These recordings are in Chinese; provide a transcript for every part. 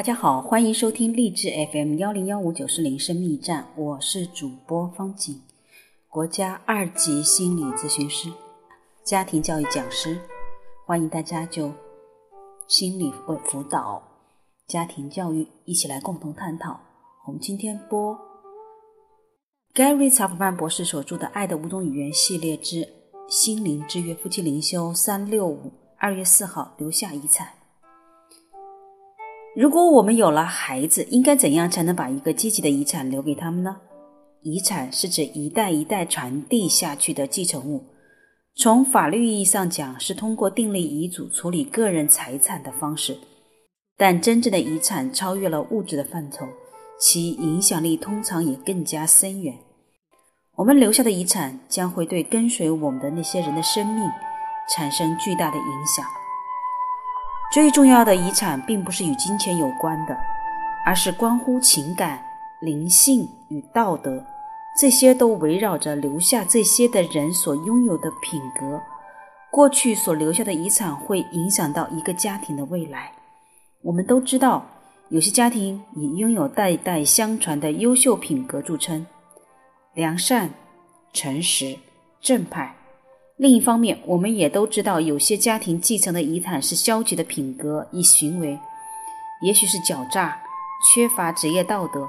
大家好，欢迎收听励志 FM 幺零幺五九四零生命站，我是主播方景，国家二级心理咨询师、家庭教育讲师，欢迎大家就心理辅导、家庭教育一起来共同探讨。我们今天播 Gary 查普曼博士所著的《爱的五种语言》系列之心灵之约夫妻灵修三六五，二月四号留下遗产。如果我们有了孩子，应该怎样才能把一个积极的遗产留给他们呢？遗产是指一代一代传递下去的继承物，从法律意义上讲，是通过订立遗嘱处理个人财产的方式。但真正的遗产超越了物质的范畴，其影响力通常也更加深远。我们留下的遗产将会对跟随我们的那些人的生命产生巨大的影响。最重要的遗产并不是与金钱有关的，而是关乎情感、灵性与道德，这些都围绕着留下这些的人所拥有的品格。过去所留下的遗产会影响到一个家庭的未来。我们都知道，有些家庭以拥有代代相传的优秀品格著称：良善、诚实、正派。另一方面，我们也都知道，有些家庭继承的遗产是消极的品格与行为，也许是狡诈、缺乏职业道德，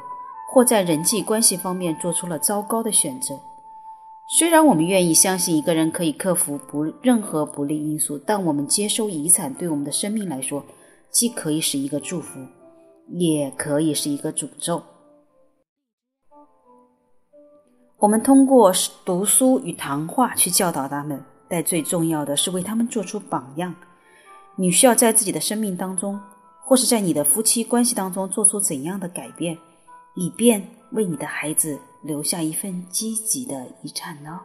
或在人际关系方面做出了糟糕的选择。虽然我们愿意相信一个人可以克服不任何不利因素，但我们接收遗产对我们的生命来说，既可以是一个祝福，也可以是一个诅咒。我们通过读书与谈话去教导他们，但最重要的是为他们做出榜样。你需要在自己的生命当中，或是在你的夫妻关系当中做出怎样的改变，以便为你的孩子留下一份积极的遗产呢？